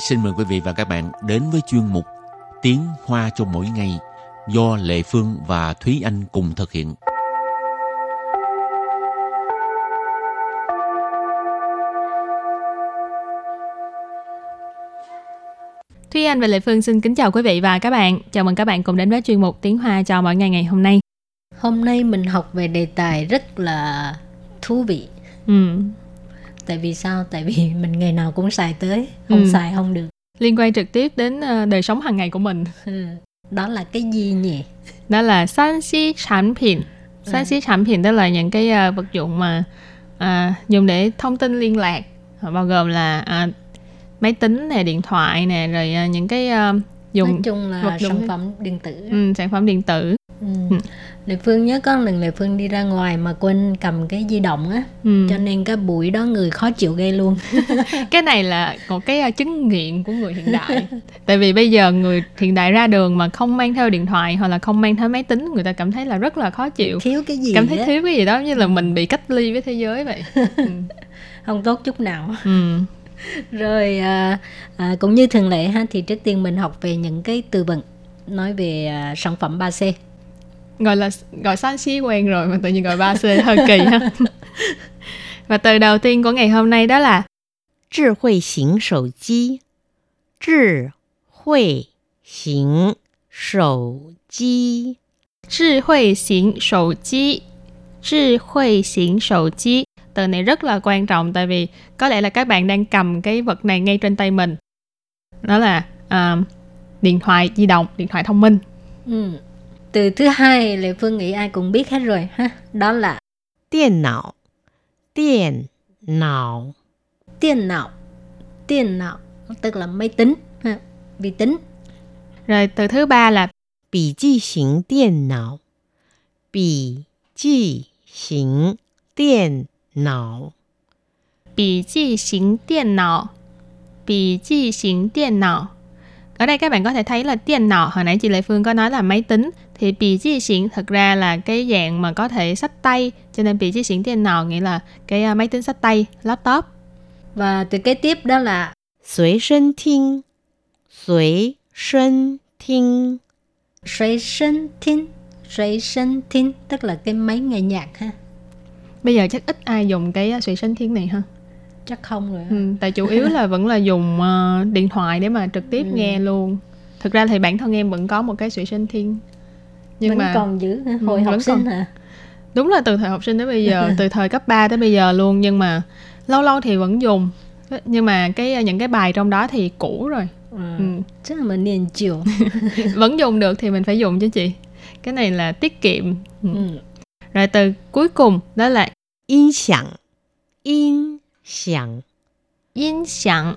xin mời quý vị và các bạn đến với chuyên mục Tiếng Hoa cho mỗi ngày do Lệ Phương và Thúy Anh cùng thực hiện. Thúy Anh và Lệ Phương xin kính chào quý vị và các bạn. Chào mừng các bạn cùng đến với chuyên mục Tiếng Hoa cho mỗi ngày ngày hôm nay. Hôm nay mình học về đề tài rất là thú vị. Ừ. Tại vì sao? Tại vì mình ngày nào cũng xài tới, không Ừ. xài không được. Liên quan trực tiếp đến ờ, đời sống hàng ngày của mình. Ừ. Đó là cái gì nhỉ? Đó là san xí sản 品. San xí sản 品 tức là những cái ờ, vật dụng mà à, dùng để thông tin liên lạc. Bao gồm là à, máy tính nè, điện thoại nè, rồi ờ, những cái ờ, dùng Nói chung là vật dụng- sản phẩm điện tử. ừ, sản phẩm điện tử. Ừ. Lệ Phương nhớ có lần Lệ Phương đi ra ngoài mà quên cầm cái di động á, Ừ. cho nên cái buổi đó người khó chịu ghê luôn. cái này là một cái ờ, chứng nghiện của người hiện đại tại vì bây giờ người hiện đại ra đường mà không mang theo điện thoại hoặc là không mang theo máy tính người ta cảm thấy là rất là khó chịu Thiếu cái gì cảm thấy á, thiếu cái gì đó như là mình bị cách ly với thế giới vậy ừ. không tốt chút nào. Ừ. Rồi à, à, cũng như thường lệ ha thì trước tiên mình học về những cái từ vựng nói về à, sản phẩm 3C gọi là gọi Sanxi quen rồi mà tự nhiên gọi ba c hơi kỳ ha. Và từ đầu tiên của ngày hôm nay đó là trí huệ hình sổ chi trí huệ hình sổ chi trí huệ hình sổ chi trí huệ hình sổ chi từ này rất là quan trọng tại vì có lẽ là các bạn đang cầm cái vật này ngay trên tay mình. Đó là uh, điện thoại di động điện thoại thông minh. Ừ từ thứ hai Lệ Phương nghĩ ai cũng biết hết rồi ha. Đó là điện não. Điện não. Điện não. Điện não tức là máy tính ha, vi tính. Rồi từ thứ ba là bì chi hình điện não. Bì chi hình điện não. Bì chi hình điện não. Bì chi hình điện não. Ở đây các bạn có thể thấy là tiền nọ, hồi nãy chị Lệ Phương có nói là máy tính, thì bị chi xỉn thật ra là cái dạng mà có thể sách tay, cho nên bị chi xỉn tiền nọ nghĩa là cái à, máy tính sách tay, laptop. Và từ kế tiếp đó là Suy sân thiên Suy sân thiên Suy sân thiên Suy sân thiên Tức là cái máy nghe nhạc ha. Bây giờ chắc ít ai dùng cái à, suy sân thiên này ha. Chắc không rồi. ừ, tại chủ yếu là vẫn là dùng ờ, điện thoại để mà trực tiếp Ừ. nghe luôn thực ra thì bản thân em vẫn có một cái suy sinh thiên nhưng Vẫn mà còn giữ ha. Ừ, Hồi học sinh còn. hả? đúng là từ thời học sinh tới bây giờ từ thời cấp 3 tới bây giờ luôn nhưng mà lâu lâu thì vẫn dùng nhưng mà cái những cái bài trong đó thì cũ rồi Ừ. ừ. Chắc là mình niên chiều. vẫn dùng được thì mình phải dùng chứ chị cái này là tiết kiệm ừ. ừ. rồi từ cuối cùng đó là 音响，音响， yên sẵn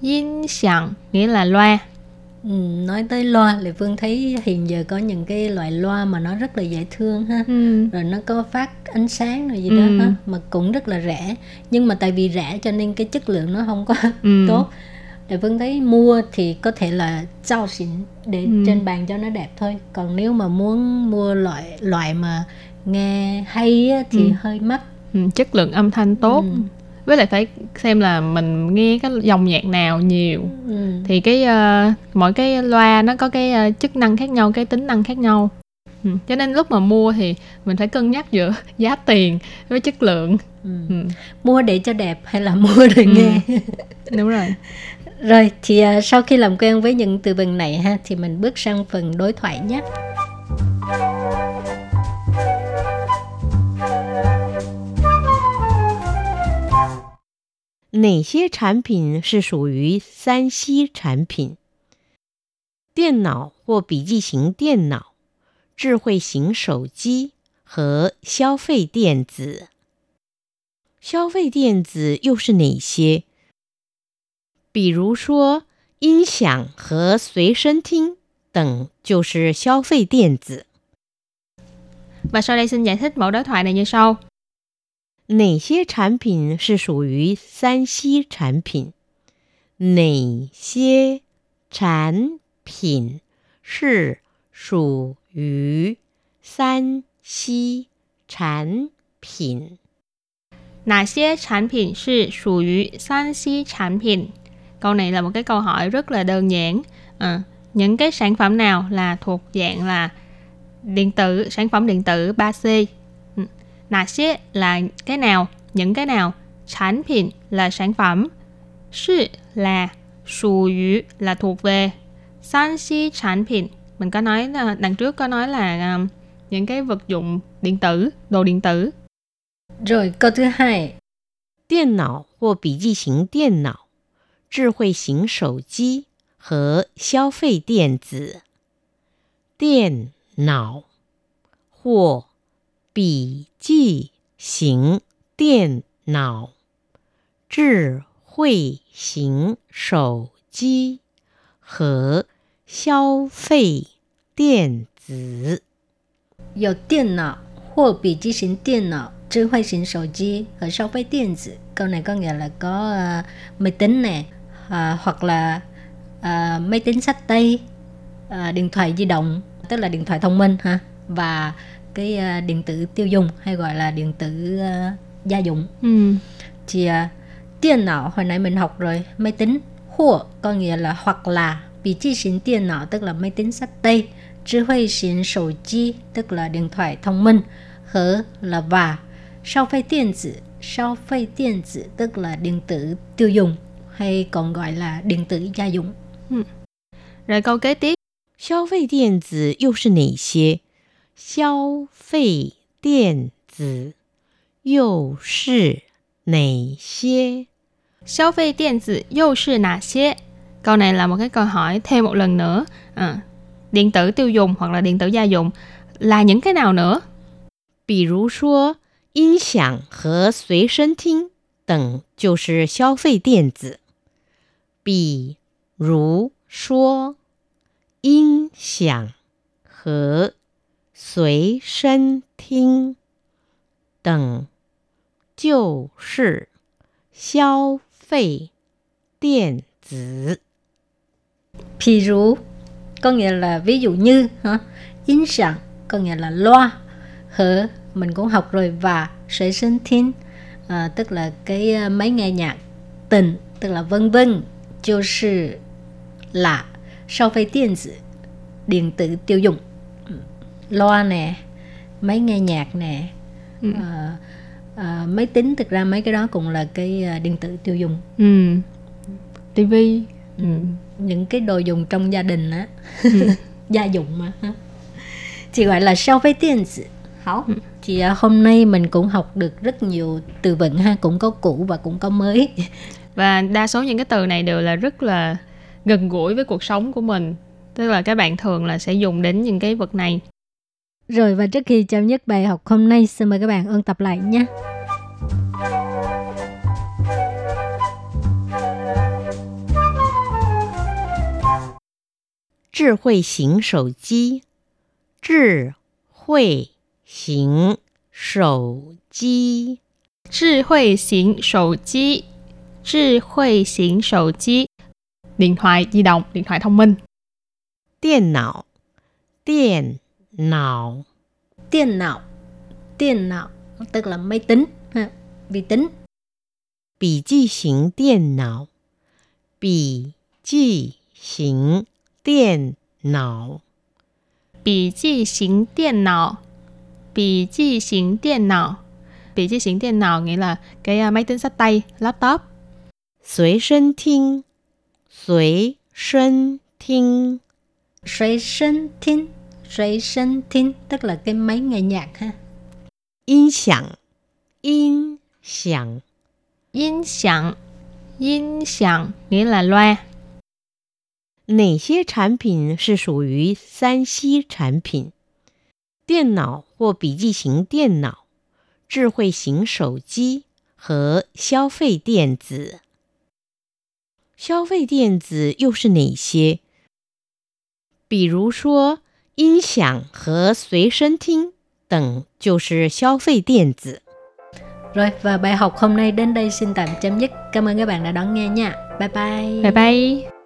yên sẵn nghĩa là loa Ừ, nói tới loa Lệ Phương thấy hiện giờ có những cái loại loa mà nó rất là dễ thương ha ừ. rồi nó có phát ánh sáng rồi gì Ừ. đó ha mà cũng rất là rẻ nhưng mà tại vì rẻ cho nên cái chất lượng nó không có Ừ. tốt Lệ Phương thấy mua thì có thể là trao xịn để Ừ. trên bàn cho nó đẹp thôi còn nếu mà muốn mua loại loại mà nghe hay á, thì Ừ. hơi mắc Ừ, chất lượng âm thanh tốt Ừ. với lại phải xem là mình nghe cái dòng nhạc nào nhiều ừ. thì cái ờ, mỗi cái loa nó có cái ờ, chức năng khác nhau cái tính năng khác nhau ừ. cho nên lúc mà mua thì mình phải cân nhắc giữa giá tiền với chất lượng Ừ. ừ. mua để cho đẹp hay là mua để Ừ. nghe đúng rồi Rồi thì à, sau khi làm quen với những từ vựng này ha thì mình bước sang phần đối thoại nhé. 哪些产品是属于三 C 产品？电脑或笔记型电脑、智慧型手机和消费电子。消费电子又是哪些？比如说音响和随身听等就是消费电子。 và sau đây xin giải thích mẫu đối thoại này như sau 哪些产品是属于三 C 产品？哪些产品是属于三 C 产品？哪些产品是属于三 C 产品？ câu này là một cái câu hỏi rất là đơn giản à, những cái sản phẩm nào là thuộc dạng là điện tử sản phẩm điện tử 3C ừ. nà xế là cái nào những cái nào sản phẩm là sản phẩm sư là sù yu là thuộc về san si sản phẩm mình có nói là đằng trước có nói là um, những cái vật dụng điện tử đồ điện tử rồi câu thứ hai 电脑或笔记型电脑、智慧型手机和消费电子。电脑或笔 记型电脑、智慧型手机和消费电子。有电脑或笔记型电脑、智慧型手机和消费电子。Câu này có nghĩa là có uh, máy tính nè, uh, hoặc là uh, máy tính sách tay, uh, điện thoại di động, tức là điện thoại thông minh ha, và cái uh, điện tử tiêu dùng hay gọi là điện tử uh, gia dụng. ừ. Thì uh, điện não hồi nãy mình học rồi, máy tính, hoặc có nghĩa là hoặc là bị chi型điện não tức là máy tính sách tay, trí huệ型手机 tức là điện thoại thông minh, hở là và, sau phê điện tử, sau phê điện tử tức là điện tử tiêu dùng hay còn gọi là điện tử gia dụng. rồi câu kế tiếp 消费电子又是哪些？ 消费电子又是哪些？ 消费电子又是哪些 câu này là một cái câu hỏi thêm một lần nữa à, điện tử tiêu dùng hoặc là điện tử gia dụng là những cái nào nữa 比如说，音响和随身听等就是消费电子。比如说，音响和 随身听等就是消费电子。 Ví dụ có nghĩa là ví dụ như hả?音响 có nghĩa là loa hở mình cũng học rồi và sợi sinh thiên à, tức là cái à, máy nghe nhạc tình tức là vân vân 就是 là sau phê điện tử điện tử tiêu dùng Ừ. loa nè máy nghe nhạc nè Ừ. à, à, máy tính thực ra mấy cái đó cũng là cái à, điện tử tiêu dùng ừ. tivi ừ. những cái đồ dùng trong gia đình á gia dụng mà chị gọi là sau với tiền Hảo. Chị à, hôm nay mình cũng học được rất nhiều từ vựng ha, cũng có cũ và cũng có mới. và đa số những cái từ này đều là rất là gần gũi với cuộc sống của mình tức là các bạn thường là sẽ dùng đến những cái vật này Rồi và trước khi chấm dứt bài học hôm nay, xin mời các bạn ôn tập lại nhé. 智慧型手机，智慧型手机，智慧型手机智慧型手机 điện thoại di động điện thoại thông minh 电脑，电 não. tiền não tiền não tức là máy tính ha, vi tính. bì chi hình điện não bì chi hình điện não bì chi hình điện não bì chi hình điện não bì chi hình điện não nghĩa là cái à, máy tính sách tay laptop. Suy sân thính Suy sân thính Suy sân thính suy sinh thiên tức là cái máy nghe nhạc ha. 音响，音响，音响音响 nghĩa là loa 哪些产品是属于三 C 产品？电脑或笔记型电脑、智慧型手机和消费电子。消费电子又是哪些？比如说， 音响和随身听等就是消费电子。 Rồi và bài học hôm nay đến đây xin tạm chấm dứt. Cảm ơn các bạn đã đón nghe nha. Bye bye. bye bye